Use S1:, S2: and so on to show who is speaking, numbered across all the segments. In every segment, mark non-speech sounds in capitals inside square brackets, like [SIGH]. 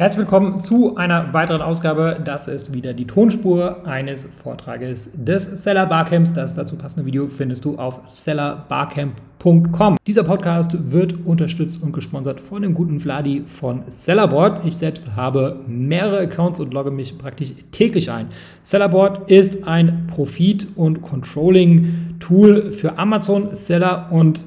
S1: Herzlich willkommen zu einer weiteren Ausgabe. Das ist wieder die Tonspur eines Vortrages des Seller Barcamps. Das dazu passende Video findest du auf sellerbarcamp.com. Dieser Podcast wird unterstützt und gesponsert von dem guten Vladi von Sellerboard. Ich selbst habe mehrere Accounts und logge mich praktisch täglich ein. Sellerboard ist ein Profit- und Controlling-Tool für Amazon-Seller und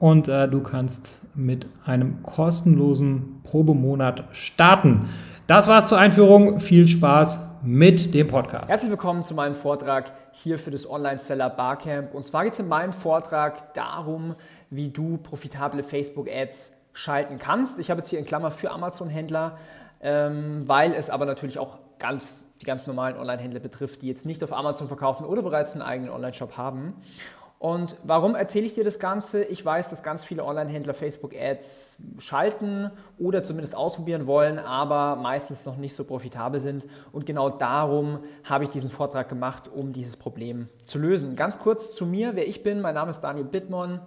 S1: und äh, du kannst mit einem kostenlosen Probemonat starten. Das war's zur Einführung. Viel Spaß mit dem Podcast.
S2: Herzlich willkommen zu meinem Vortrag hier für das Online-Seller Barcamp. Und zwar geht es in meinem Vortrag darum, wie du profitable Facebook-Ads schalten kannst. Ich habe jetzt hier in Klammer für Amazon-Händler, ähm, weil es aber natürlich auch ganz, die ganz normalen Online-Händler betrifft, die jetzt nicht auf Amazon verkaufen oder bereits einen eigenen Online-Shop haben. Und warum erzähle ich dir das Ganze? Ich weiß, dass ganz viele Online-Händler Facebook-Ads schalten oder zumindest ausprobieren wollen, aber meistens noch nicht so profitabel sind. Und genau darum habe ich diesen Vortrag gemacht, um dieses Problem zu lösen. Ganz kurz zu mir, wer ich bin. Mein Name ist Daniel Bittmann.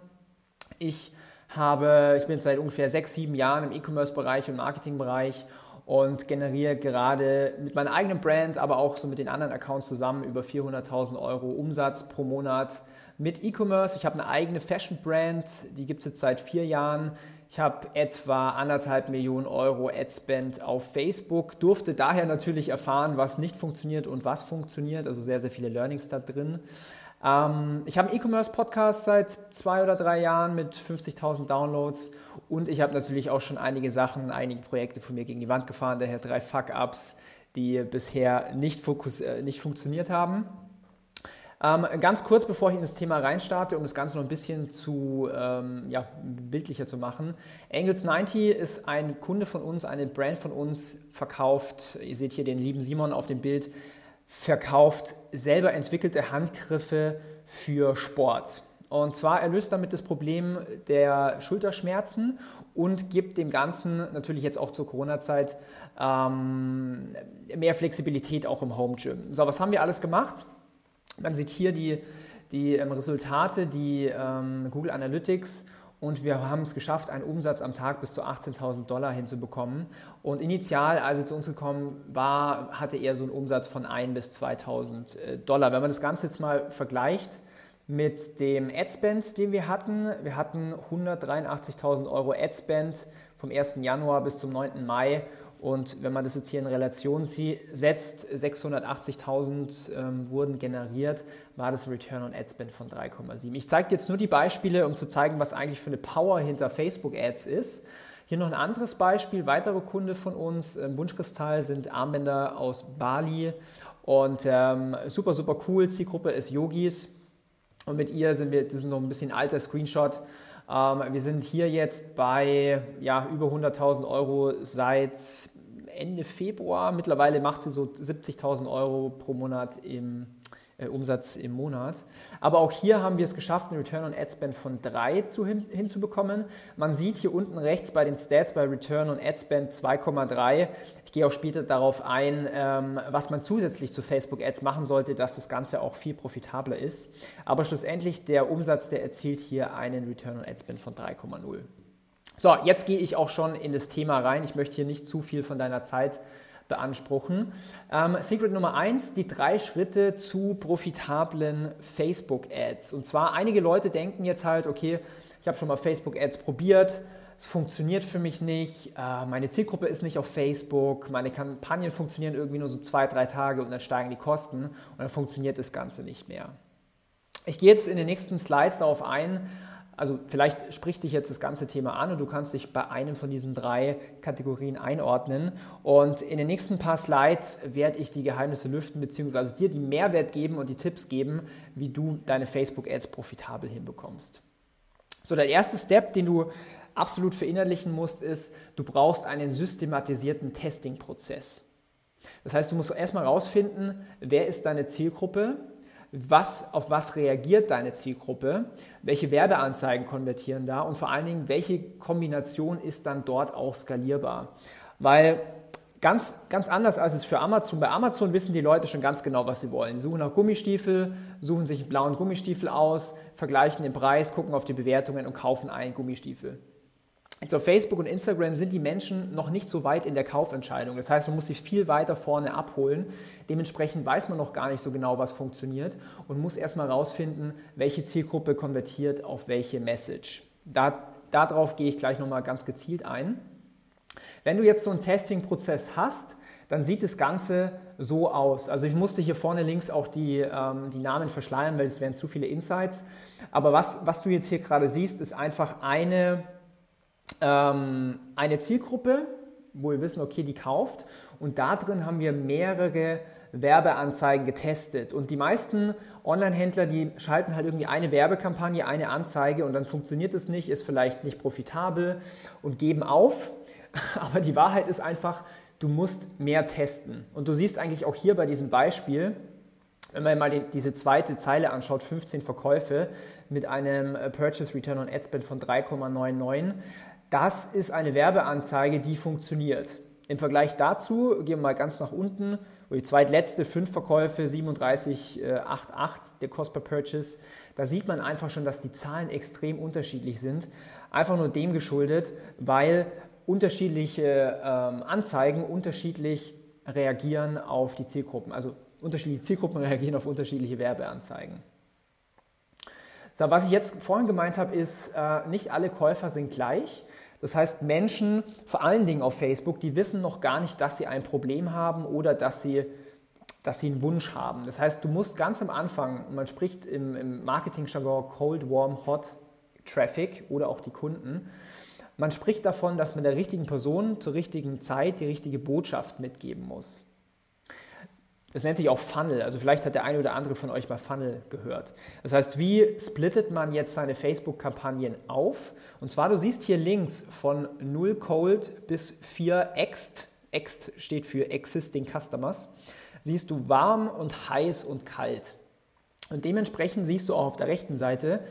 S2: Ich habe, ich bin seit ungefähr sechs, sieben Jahren im E-Commerce-Bereich und Marketing-Bereich und generiere gerade mit meiner eigenen Brand, aber auch so mit den anderen Accounts zusammen über 400.000 Euro Umsatz pro Monat mit E-Commerce. Ich habe eine eigene Fashion-Brand, die gibt es jetzt seit vier Jahren. Ich habe etwa anderthalb Millionen Euro Adspend auf Facebook, durfte daher natürlich erfahren, was nicht funktioniert und was funktioniert, also sehr, sehr viele Learnings da drin. Ähm, ich habe einen E-Commerce-Podcast seit zwei oder drei Jahren mit 50.000 Downloads und ich habe natürlich auch schon einige Sachen, einige Projekte von mir gegen die Wand gefahren, daher drei Fuck-Ups, die bisher nicht, fokus, äh, nicht funktioniert haben. Ähm, ganz kurz, bevor ich in das Thema reinstarte, um das Ganze noch ein bisschen zu ähm, ja, bildlicher zu machen. Angles 90 ist ein Kunde von uns, eine Brand von uns, verkauft, ihr seht hier den lieben Simon auf dem Bild, verkauft selber entwickelte Handgriffe für Sport. Und zwar er löst damit das Problem der Schulterschmerzen und gibt dem Ganzen natürlich jetzt auch zur Corona-Zeit ähm, mehr Flexibilität auch im Home Gym. So, was haben wir alles gemacht? Man sieht hier die, die ähm, Resultate, die ähm, Google Analytics und wir haben es geschafft, einen Umsatz am Tag bis zu 18.000 Dollar hinzubekommen. Und initial, als er zu uns gekommen war, hatte er so einen Umsatz von 1.000 bis 2.000 äh, Dollar. Wenn man das Ganze jetzt mal vergleicht mit dem Adspend, den wir hatten, wir hatten 183.000 Euro Adspend vom 1. Januar bis zum 9. Mai und wenn man das jetzt hier in Relation setzt, 680.000 ähm, wurden generiert, war das Return on Ad Spend von 3,7. Ich zeige jetzt nur die Beispiele, um zu zeigen, was eigentlich für eine Power hinter Facebook Ads ist. Hier noch ein anderes Beispiel, weitere Kunde von uns, ähm, Wunschkristall, sind Armbänder aus Bali und ähm, super, super cool. Zielgruppe ist Yogis und mit ihr sind wir, das ist noch ein bisschen alter Screenshot, wir sind hier jetzt bei ja, über 100.000 Euro seit Ende Februar. Mittlerweile macht sie so 70.000 Euro pro Monat im äh, Umsatz im Monat. Aber auch hier haben wir es geschafft, einen Return on Ad Spend von 3 zu, hin, hinzubekommen. Man sieht hier unten rechts bei den Stats bei Return on Ad Spend 2,3. Ich gehe auch später darauf ein, ähm, was man zusätzlich zu Facebook Ads machen sollte, dass das Ganze auch viel profitabler ist. Aber schlussendlich der Umsatz, der erzielt hier einen Return on Ad Spend von 3,0. So, jetzt gehe ich auch schon in das Thema rein. Ich möchte hier nicht zu viel von deiner Zeit beanspruchen. Ähm, Secret Nummer eins: die drei Schritte zu profitablen Facebook-Ads. Und zwar, einige Leute denken jetzt halt, okay, ich habe schon mal Facebook-Ads probiert, es funktioniert für mich nicht, äh, meine Zielgruppe ist nicht auf Facebook, meine Kampagnen funktionieren irgendwie nur so zwei, drei Tage und dann steigen die Kosten und dann funktioniert das Ganze nicht mehr. Ich gehe jetzt in den nächsten Slides darauf ein, Also vielleicht spricht dich jetzt das ganze Thema an und du kannst dich bei einem von diesen drei Kategorien einordnen. Und in den nächsten paar Slides werde ich die Geheimnisse lüften, beziehungsweise dir die Mehrwert geben und die Tipps geben, wie du deine Facebook-Ads profitabel hinbekommst. So, der erste Step, den du absolut verinnerlichen musst, ist, du brauchst einen systematisierten Testing-Prozess. Das heißt, du musst erstmal herausfinden, wer ist deine Zielgruppe, was, auf was reagiert deine Zielgruppe, welche Werbeanzeigen konvertieren da und vor allen Dingen, welche Kombination ist dann dort auch skalierbar. Weil ganz, ganz anders als es für Amazon, bei Amazon wissen die Leute schon ganz genau, was sie wollen. Sie suchen nach Gummistiefel, suchen sich einen blauen Gummistiefel aus, vergleichen den Preis, gucken auf die Bewertungen und kaufen einen Gummistiefel. Jetzt auf Facebook und Instagram sind die Menschen noch nicht so weit in der Kaufentscheidung. Das heißt, man muss sie viel weiter vorne abholen. Dementsprechend weiß man noch gar nicht so genau, was funktioniert und muss erstmal herausfinden, welche Zielgruppe konvertiert auf welche Message. Da, darauf gehe ich gleich nochmal ganz gezielt ein. Wenn du jetzt so einen Testing-Prozess hast, dann sieht das Ganze so aus. Also ich musste hier vorne links auch die, ähm, die Namen verschleiern, weil es wären zu viele Insights. Aber was, was du jetzt hier gerade siehst, ist einfach eine ähm, eine Zielgruppe, wo wir wissen, okay, die kauft. Und da drin haben wir mehrere Werbeanzeigen getestet. Und die meisten Online-Händler, die schalten halt irgendwie eine Werbekampagne, eine Anzeige und dann funktioniert es nicht, ist vielleicht nicht profitabel und geben auf. [LAUGHS] Aber die Wahrheit ist einfach, du musst mehr testen. Und du siehst eigentlich auch hier bei diesem Beispiel, wenn man mal die, diese zweite Zeile anschaut, 15 Verkäufe mit einem äh, Purchase Return on Ad Spend von 3,99, das ist eine Werbeanzeige, die funktioniert. Im Vergleich dazu, gehen wir mal ganz nach unten, wo die zweitletzte, fünf Verkäufe, 37,88 äh, der Cost per Purchase, da sieht man einfach schon, dass die Zahlen extrem unterschiedlich sind. Einfach nur dem geschuldet, weil unterschiedliche ähm, Anzeigen unterschiedlich reagieren auf die Zielgruppen. Also unterschiedliche Zielgruppen [LAUGHS] reagieren auf unterschiedliche Werbeanzeigen. So, was ich jetzt vorhin gemeint habe, ist, äh, nicht alle Käufer sind gleich. Das heißt, Menschen, vor allen Dingen auf Facebook, die wissen noch gar nicht, dass sie ein Problem haben oder dass sie, dass sie einen Wunsch haben. Das heißt, du musst ganz am Anfang, man spricht im, im Marketing-Jargon Cold, Warm, Hot Traffic oder auch die Kunden, man spricht davon, dass man der richtigen Person zur richtigen Zeit die richtige Botschaft mitgeben muss. Das nennt sich auch Funnel. Also vielleicht hat der eine oder andere von euch mal Funnel gehört. Das heißt, wie splittet man jetzt seine Facebook-Kampagnen auf? Und zwar, du siehst hier links von 0 Cold bis 4 Ext. Ext steht für Existing Customers. Siehst du warm und heiß und kalt. Und dementsprechend siehst du auch auf der rechten Seite,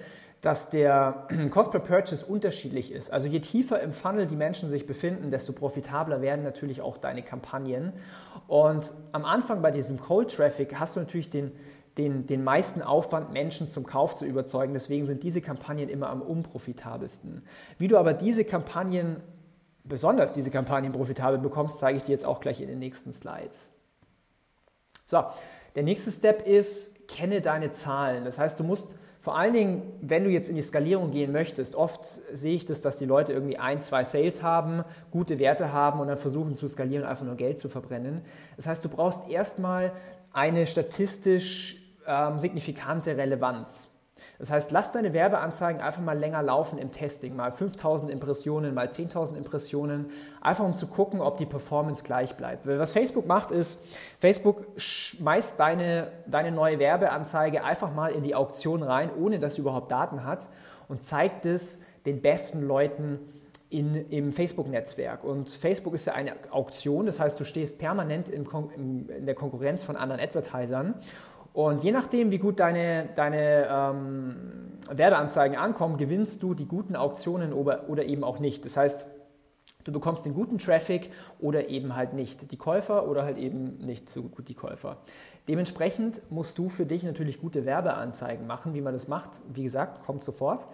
S2: dass der [CLEARS THROAT] Cost per Purchase unterschiedlich ist. Also je tiefer im Funnel die Menschen sich befinden, desto profitabler werden natürlich auch deine Kampagnen. Und am Anfang bei diesem Cold Traffic hast du natürlich den, den, den meisten Aufwand, Menschen zum Kauf zu überzeugen. Deswegen sind diese Kampagnen immer am unprofitabelsten. Wie du aber diese Kampagnen, besonders diese Kampagnen profitabel bekommst, zeige ich dir jetzt auch gleich in den nächsten Slides. So, der nächste Step ist, kenne deine Zahlen. Das heißt, du musst vor allen Dingen, wenn du jetzt in die Skalierung gehen möchtest, oft sehe ich das, dass die Leute irgendwie ein, zwei Sales haben, gute Werte haben und dann versuchen zu skalieren einfach nur Geld zu verbrennen. Das heißt, du brauchst erstmal eine statistisch ähm, signifikante Relevanz. Das heißt, lass deine Werbeanzeigen einfach mal länger laufen im Testing, mal 5000 Impressionen, mal 10.000 Impressionen, einfach um zu gucken, ob die Performance gleich bleibt. Weil was Facebook macht ist, Facebook schmeißt deine, deine neue Werbeanzeige einfach mal in die Auktion rein, ohne dass sie überhaupt Daten hat und zeigt es den besten Leuten in, im Facebook-Netzwerk. Und Facebook ist ja eine Auktion, das heißt, du stehst permanent in, in der Konkurrenz von anderen Advertisern und je nachdem, wie gut deine, deine ähm, Werbeanzeigen ankommen, gewinnst du die guten Auktionen oder, eben auch nicht. Das heißt, du bekommst den guten Traffic oder eben halt nicht die Käufer oder halt eben nicht so gut die Käufer. Dementsprechend musst du für dich natürlich gute Werbeanzeigen machen. Wie man das macht, wie gesagt, kommt sofort.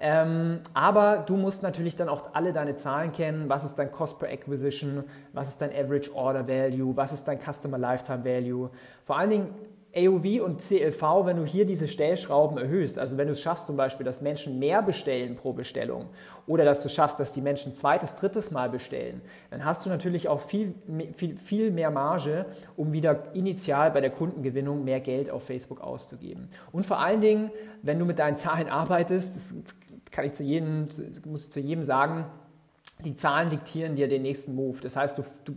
S2: Ähm, aber du musst natürlich dann auch alle deine Zahlen kennen. Was ist dein Cost per Acquisition? Was ist dein Average Order Value? Was ist dein Customer Lifetime Value? Vor allen Dingen AOV und CLV, wenn du hier diese Stellschrauben erhöhst, also wenn du es schaffst zum Beispiel, dass Menschen mehr bestellen pro Bestellung oder dass du schaffst, dass die Menschen zweites, drittes Mal bestellen, dann hast du natürlich auch viel, viel, viel mehr Marge, um wieder initial bei der Kundengewinnung mehr Geld auf Facebook auszugeben. Und vor allen Dingen, wenn du mit deinen Zahlen arbeitest, das kann ich zu jedem, muss ich zu jedem sagen, die Zahlen diktieren dir den nächsten Move. Das heißt, du, du,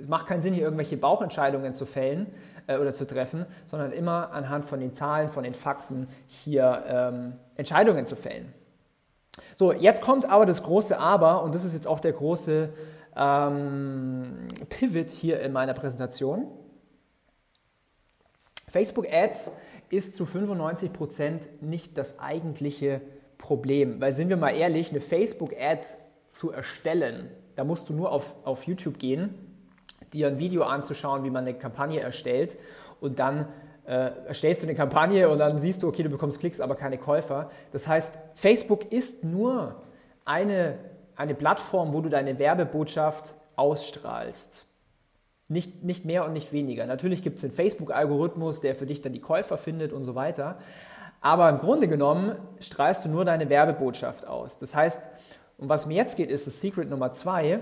S2: es macht keinen Sinn, hier irgendwelche Bauchentscheidungen zu fällen äh, oder zu treffen, sondern immer anhand von den Zahlen, von den Fakten hier ähm, Entscheidungen zu fällen. So, jetzt kommt aber das große Aber und das ist jetzt auch der große ähm, Pivot hier in meiner Präsentation. Facebook Ads ist zu 95% nicht das eigentliche Problem. Weil sind wir mal ehrlich, eine Facebook Ad zu erstellen, da musst du nur auf, auf YouTube gehen, dir ein Video anzuschauen, wie man eine Kampagne erstellt und dann äh, erstellst du eine Kampagne und dann siehst du, okay, du bekommst Klicks, aber keine Käufer. Das heißt, Facebook ist nur eine, eine Plattform, wo du deine Werbebotschaft ausstrahlst. Nicht, nicht mehr und nicht weniger. Natürlich gibt es den Facebook-Algorithmus, der für dich dann die Käufer findet und so weiter. Aber im Grunde genommen strahlst du nur deine Werbebotschaft aus. Das heißt, um was mir jetzt geht, ist das Secret Nummer zwei,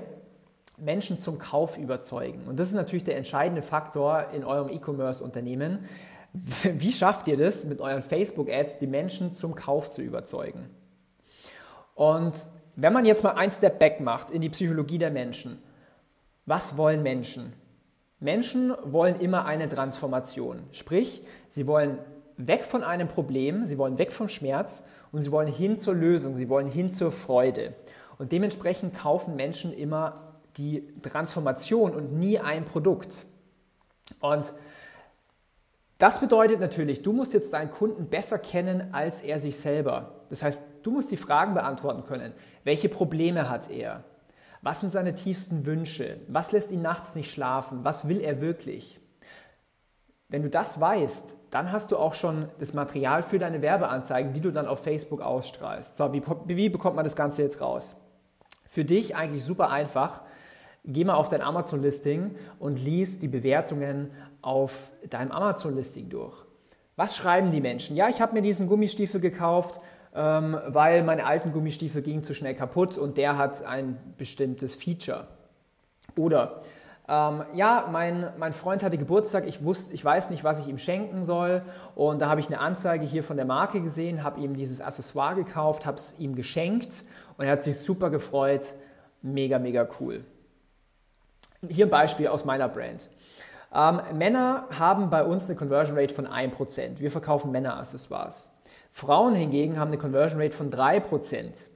S2: Menschen zum Kauf überzeugen. Und das ist natürlich der entscheidende Faktor in eurem E-Commerce-Unternehmen. [LAUGHS] Wie schafft ihr das, mit euren Facebook-Ads die Menschen zum Kauf zu überzeugen? Und wenn man jetzt mal ein Step back macht in die Psychologie der Menschen, was wollen Menschen? Menschen wollen immer eine Transformation. Sprich, sie wollen weg von einem Problem, sie wollen weg vom Schmerz und sie wollen hin zur Lösung, sie wollen hin zur Freude. Und dementsprechend kaufen Menschen immer die Transformation und nie ein Produkt. Und das bedeutet natürlich, du musst jetzt deinen Kunden besser kennen als er sich selber. Das heißt, du musst die Fragen beantworten können. Welche Probleme hat er? Was sind seine tiefsten Wünsche? Was lässt ihn nachts nicht schlafen? Was will er wirklich? Wenn du das weißt, dann hast du auch schon das Material für deine Werbeanzeigen, die du dann auf Facebook ausstrahlst. So, wie, wie bekommt man das Ganze jetzt raus? Für dich eigentlich super einfach geh mal auf dein Amazon-Listing und lies die Bewertungen auf deinem Amazon-Listing durch. Was schreiben die Menschen? Ja, ich habe mir diesen Gummistiefel gekauft, ähm, weil meine alten Gummistiefel gingen zu schnell kaputt und der hat ein bestimmtes Feature. Oder ähm, ja, mein, mein Freund hatte Geburtstag, ich, wusste, ich weiß nicht, was ich ihm schenken soll. Und da habe ich eine Anzeige hier von der Marke gesehen, habe ihm dieses Accessoire gekauft, habe es ihm geschenkt und er hat sich super gefreut. Mega, mega cool. Hier ein Beispiel aus meiner Brand. Ähm, Männer haben bei uns eine Conversion Rate von 1%. Wir verkaufen Männeraccessoires. Frauen hingegen haben eine Conversion Rate von 3%.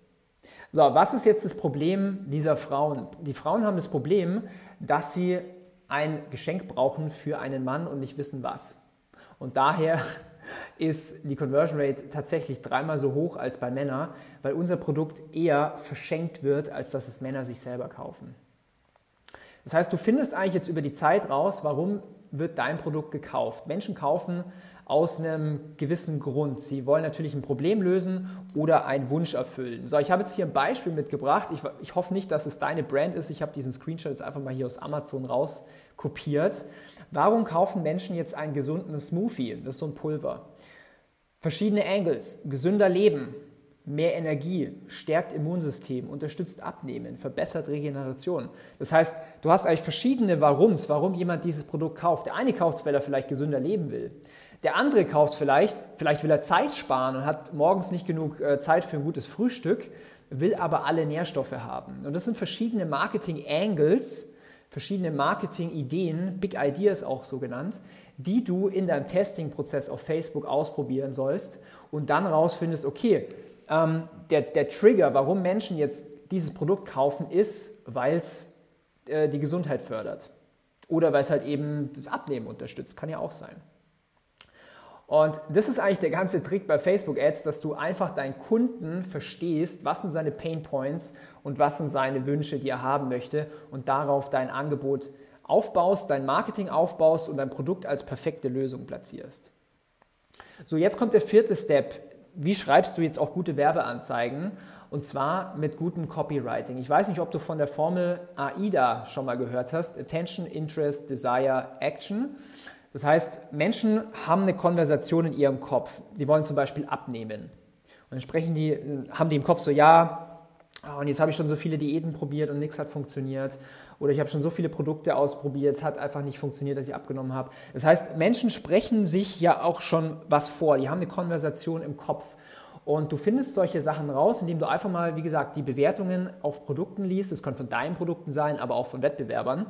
S2: So, was ist jetzt das Problem dieser Frauen? Die Frauen haben das Problem, dass sie ein Geschenk brauchen für einen Mann und nicht wissen was. Und daher [LAUGHS] ist die Conversion Rate tatsächlich dreimal so hoch als bei Männern, weil unser Produkt eher verschenkt wird, als dass es Männer sich selber kaufen. Das heißt, du findest eigentlich jetzt über die Zeit raus, warum wird dein Produkt gekauft. Menschen kaufen aus einem gewissen Grund. Sie wollen natürlich ein Problem lösen oder einen Wunsch erfüllen. So, ich habe jetzt hier ein Beispiel mitgebracht. Ich, ich hoffe nicht, dass es deine Brand ist. Ich habe diesen Screenshot jetzt einfach mal hier aus Amazon raus kopiert. Warum kaufen Menschen jetzt einen gesunden Smoothie? Das ist so ein Pulver. Verschiedene Angles, gesünder Leben, mehr Energie, stärkt Immunsystem, unterstützt Abnehmen, verbessert Regeneration. Das heißt, du hast eigentlich verschiedene Warums, warum jemand dieses Produkt kauft. Der eine kauft es, weil er vielleicht gesünder leben will. Der andere kauft es vielleicht, vielleicht will er Zeit sparen und hat morgens nicht genug äh, Zeit für ein gutes Frühstück, will aber alle Nährstoffe haben. Und das sind verschiedene Marketing-Angles, verschiedene Marketing-Ideen, Big Ideas auch so genannt, die du in deinem Testing-Prozess auf Facebook ausprobieren sollst und dann rausfindest, okay, ähm, der, der Trigger, warum Menschen jetzt dieses Produkt kaufen, ist, weil es äh, die Gesundheit fördert. Oder weil es halt eben das Abnehmen unterstützt. Kann ja auch sein. Und das ist eigentlich der ganze Trick bei Facebook Ads, dass du einfach deinen Kunden verstehst, was sind seine Pain Points und was sind seine Wünsche, die er haben möchte und darauf dein Angebot aufbaust, dein Marketing aufbaust und dein Produkt als perfekte Lösung platzierst. So, jetzt kommt der vierte Step wie schreibst du jetzt auch gute Werbeanzeigen? Und zwar mit gutem Copywriting. Ich weiß nicht, ob du von der Formel AIDA schon mal gehört hast. Attention, Interest, Desire, Action. Das heißt, Menschen haben eine Konversation in ihrem Kopf. Sie wollen zum Beispiel abnehmen. Und dann sprechen die, haben die im Kopf so, ja, ah, und jetzt habe ich schon so viele Diäten probiert und nichts hat funktioniert. Oder ich habe schon so viele Produkte ausprobiert, es hat einfach nicht funktioniert, dass ich abgenommen habe. Das heißt, Menschen sprechen sich ja auch schon was vor. Die haben eine Konversation im Kopf. Und du findest solche Sachen raus, indem du einfach mal, wie gesagt, die Bewertungen auf Produkten liest. Das kann von deinen Produkten sein, aber auch von Wettbewerbern.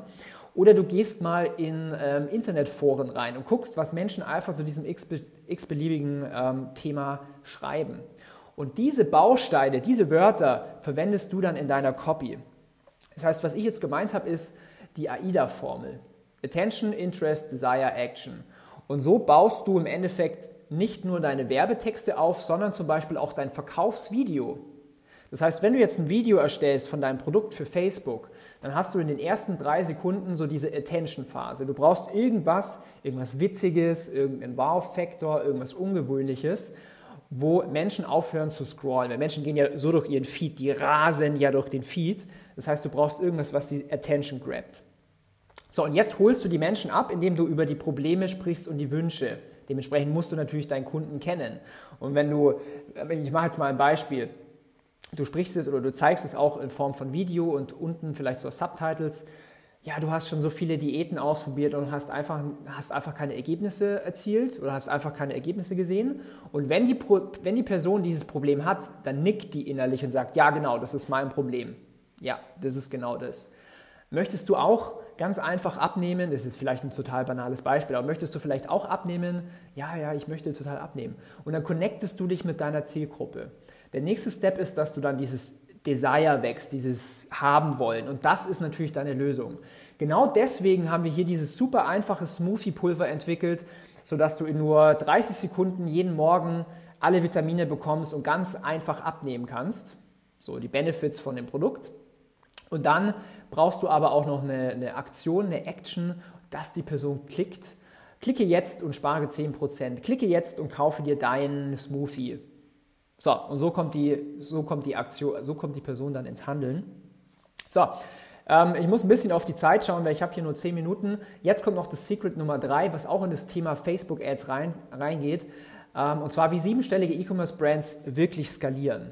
S2: Oder du gehst mal in ähm, Internetforen rein und guckst, was Menschen einfach zu diesem x-beliebigen ähm, Thema schreiben. Und diese Bausteine, diese Wörter verwendest du dann in deiner Copy. Das heißt, was ich jetzt gemeint habe, ist die AIDA-Formel. Attention, Interest, Desire, Action. Und so baust du im Endeffekt nicht nur deine Werbetexte auf, sondern zum Beispiel auch dein Verkaufsvideo. Das heißt, wenn du jetzt ein Video erstellst von deinem Produkt für Facebook, dann hast du in den ersten drei Sekunden so diese Attention-Phase. Du brauchst irgendwas, irgendwas Witziges, irgendeinen Wow-Faktor, irgendwas Ungewöhnliches, wo Menschen aufhören zu scrollen. Weil Menschen gehen ja so durch ihren Feed, die rasen ja durch den Feed. Das heißt, du brauchst irgendwas, was die Attention grabt. So, und jetzt holst du die Menschen ab, indem du über die Probleme sprichst und die Wünsche. Dementsprechend musst du natürlich deinen Kunden kennen. Und wenn du, ich mache jetzt mal ein Beispiel, du sprichst es oder du zeigst es auch in Form von Video und unten vielleicht so Subtitles, ja, du hast schon so viele Diäten ausprobiert und hast einfach, hast einfach keine Ergebnisse erzielt oder hast einfach keine Ergebnisse gesehen. Und wenn die, wenn die Person dieses Problem hat, dann nickt die innerlich und sagt, ja, genau, das ist mein Problem. Ja, das ist genau das. Möchtest du auch ganz einfach abnehmen? Das ist vielleicht ein total banales Beispiel, aber möchtest du vielleicht auch abnehmen? Ja, ja, ich möchte total abnehmen. Und dann connectest du dich mit deiner Zielgruppe. Der nächste Step ist, dass du dann dieses Desire wächst, dieses Haben wollen. Und das ist natürlich deine Lösung. Genau deswegen haben wir hier dieses super einfache Smoothie-Pulver entwickelt, sodass du in nur 30 Sekunden jeden Morgen alle Vitamine bekommst und ganz einfach abnehmen kannst. So die Benefits von dem Produkt. Und dann brauchst du aber auch noch eine, eine Aktion, eine Action, dass die Person klickt. Klicke jetzt und spare 10%. Klicke jetzt und kaufe dir deinen Smoothie. So, und so kommt die, so kommt die Aktion, so kommt die Person dann ins Handeln. So, ähm, ich muss ein bisschen auf die Zeit schauen, weil ich habe hier nur 10 Minuten. Jetzt kommt noch das Secret Nummer 3, was auch in das Thema Facebook Ads rein, reingeht. Ähm, und zwar, wie siebenstellige E-Commerce-Brands wirklich skalieren.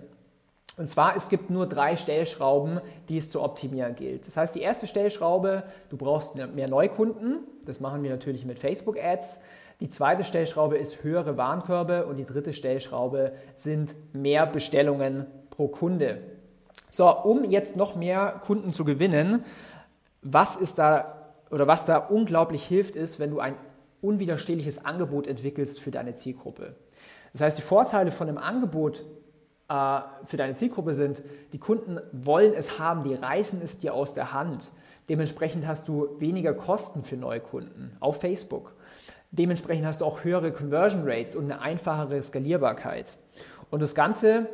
S2: Und zwar, es gibt nur drei Stellschrauben, die es zu optimieren gilt. Das heißt, die erste Stellschraube, du brauchst mehr Neukunden. Das machen wir natürlich mit Facebook Ads. Die zweite Stellschraube ist höhere Warenkörbe und die dritte Stellschraube sind mehr Bestellungen pro Kunde. So, um jetzt noch mehr Kunden zu gewinnen, was ist da oder was da unglaublich hilft, ist, wenn du ein unwiderstehliches Angebot entwickelst für deine Zielgruppe. Das heißt, die Vorteile von einem Angebot äh, für deine Zielgruppe sind, die Kunden wollen es haben, die reißen es dir aus der Hand. Dementsprechend hast du weniger Kosten für Neukunden auf Facebook. Dementsprechend hast du auch höhere Conversion Rates und eine einfachere Skalierbarkeit. Und das Ganze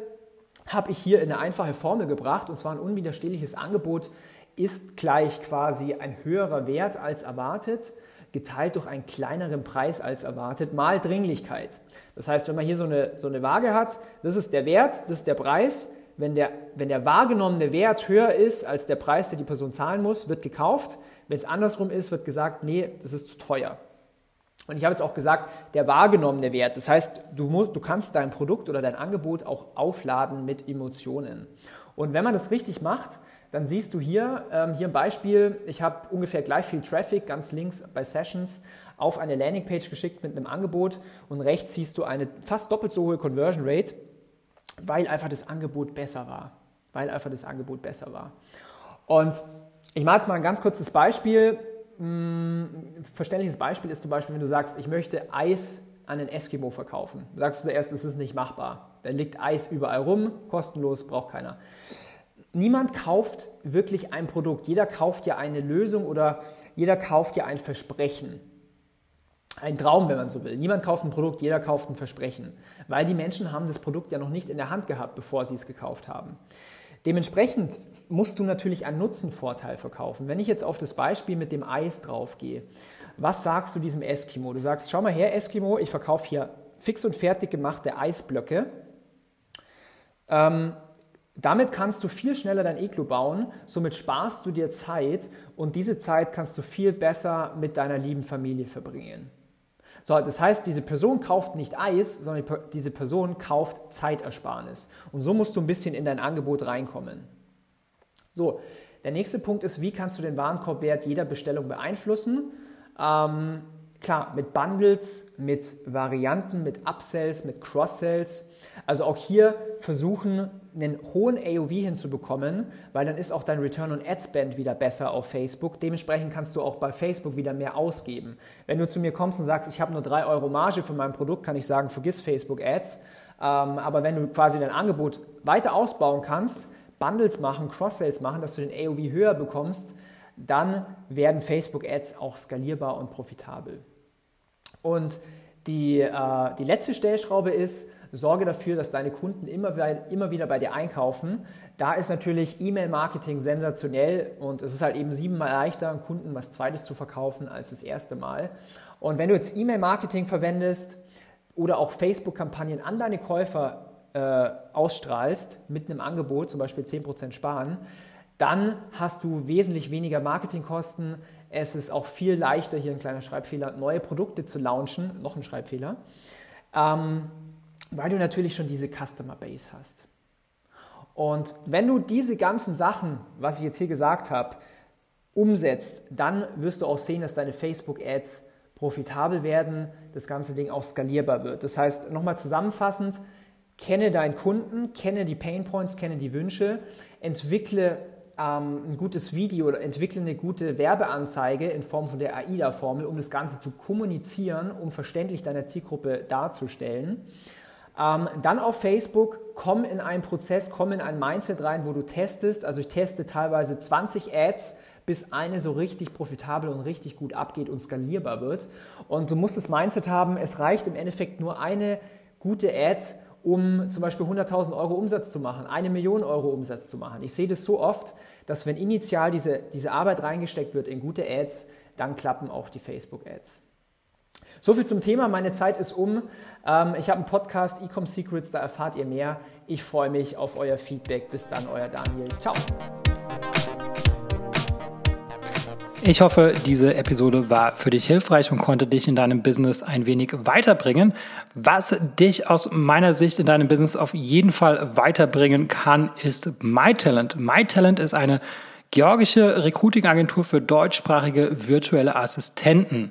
S2: habe ich hier in eine einfache Formel gebracht, und zwar ein unwiderstehliches Angebot ist gleich quasi ein höherer Wert als erwartet, geteilt durch einen kleineren Preis als erwartet, mal Dringlichkeit. Das heißt, wenn man hier so eine, so eine Waage hat, das ist der Wert, das ist der Preis. Wenn der, wenn der wahrgenommene Wert höher ist als der Preis, den die Person zahlen muss, wird gekauft. Wenn es andersrum ist, wird gesagt, nee, das ist zu teuer. Und ich habe jetzt auch gesagt, der wahrgenommene Wert. Das heißt, du, du kannst dein Produkt oder dein Angebot auch aufladen mit Emotionen. Und wenn man das richtig macht, dann siehst du hier, ähm, hier ein Beispiel, ich habe ungefähr gleich viel Traffic ganz links bei Sessions auf eine Landingpage geschickt mit einem Angebot und rechts siehst du eine fast doppelt so hohe Conversion Rate, weil einfach das Angebot besser war. Weil einfach das Angebot besser war. Und ich mache jetzt mal ein ganz kurzes Beispiel. Ein mm, verständliches Beispiel ist zum Beispiel, wenn du sagst, ich möchte Eis an den Eskimo verkaufen. Du sagst zuerst, es ist nicht machbar. Da liegt Eis überall rum, kostenlos, braucht keiner. Niemand kauft wirklich ein Produkt. Jeder kauft ja eine Lösung oder jeder kauft ja ein Versprechen. Ein Traum, wenn man so will. Niemand kauft ein Produkt, jeder kauft ein Versprechen. Weil die Menschen haben das Produkt ja noch nicht in der Hand gehabt, bevor sie es gekauft haben. Dementsprechend musst du natürlich einen Nutzenvorteil verkaufen. Wenn ich jetzt auf das Beispiel mit dem Eis draufgehe, was sagst du diesem Eskimo? Du sagst, schau mal her, Eskimo, ich verkaufe hier fix und fertig gemachte Eisblöcke. Ähm, damit kannst du viel schneller dein Iglu bauen, somit sparst du dir Zeit und diese Zeit kannst du viel besser mit deiner lieben Familie verbringen. So, das heißt, diese Person kauft nicht Eis, sondern diese Person kauft Zeitersparnis. Und so musst du ein bisschen in dein Angebot reinkommen. So, der nächste Punkt ist, wie kannst du den Warenkorbwert jeder Bestellung beeinflussen? Ähm, klar, mit Bundles, mit Varianten, mit Upsells, mit Cross-Sells. Also auch hier versuchen, einen hohen AOV hinzubekommen, weil dann ist auch dein Return on Ad Spend wieder besser auf Facebook. Dementsprechend kannst du auch bei Facebook wieder mehr ausgeben. Wenn du zu mir kommst und sagst, ich habe nur 3 Euro Marge für mein Produkt, kann ich sagen, vergiss Facebook Ads. Ähm, aber wenn du quasi dein Angebot weiter ausbauen kannst, Bundles machen, Cross-Sales machen, dass du den AOV höher bekommst, dann werden Facebook Ads auch skalierbar und profitabel. Und die, äh, die letzte Stellschraube ist, sorge dafür, dass deine Kunden immer, immer wieder bei dir einkaufen. Da ist natürlich E-Mail-Marketing sensationell und es ist halt eben siebenmal leichter, einem Kunden was Zweites zu verkaufen als das erste Mal. Und wenn du jetzt E-Mail-Marketing verwendest oder auch Facebook-Kampagnen an deine Käufer äh, ausstrahlst mit einem Angebot, zum Beispiel 10% sparen, dann hast du wesentlich weniger Marketingkosten. Es ist auch viel leichter, hier ein kleiner Schreibfehler, neue Produkte zu launchen, noch ein Schreibfehler. Ähm, weil du natürlich schon diese Customer Base hast. Und wenn du diese ganzen Sachen, was ich jetzt hier gesagt habe, umsetzt, dann wirst du auch sehen, dass deine Facebook-Ads profitabel werden, das ganze Ding auch skalierbar wird. Das heißt, nochmal zusammenfassend, kenne deinen Kunden, kenne die Pain Points, kenne die Wünsche, entwickle ähm, ein gutes Video oder entwickle eine gute Werbeanzeige in Form von der AIDA-Formel, um das Ganze zu kommunizieren, um verständlich deiner Zielgruppe darzustellen. Ähm, dann auf Facebook, komm in einen Prozess, komm in ein Mindset rein, wo du testest. Also ich teste teilweise 20 Ads, bis eine so richtig profitabel und richtig gut abgeht und skalierbar wird. Und du musst das Mindset haben, es reicht im Endeffekt nur eine gute Ad, um zum Beispiel 100.000 Euro Umsatz zu machen, eine Million Euro Umsatz zu machen. Ich sehe das so oft, dass wenn initial diese, diese Arbeit reingesteckt wird in gute Ads, dann klappen auch die Facebook-Ads. So viel zum Thema. Meine Zeit ist um. Ähm, ich habe einen Podcast, Ecom Secrets, da erfahrt ihr mehr. Ich freue mich auf euer Feedback. Bis dann, euer Daniel. Ciao.
S1: Ich hoffe, diese Episode war für dich hilfreich und konnte dich in deinem Business ein wenig weiterbringen. Was dich aus meiner Sicht in deinem Business auf jeden Fall weiterbringen kann, ist MyTalent. MyTalent ist eine georgische Recruiting-Agentur für deutschsprachige virtuelle Assistenten.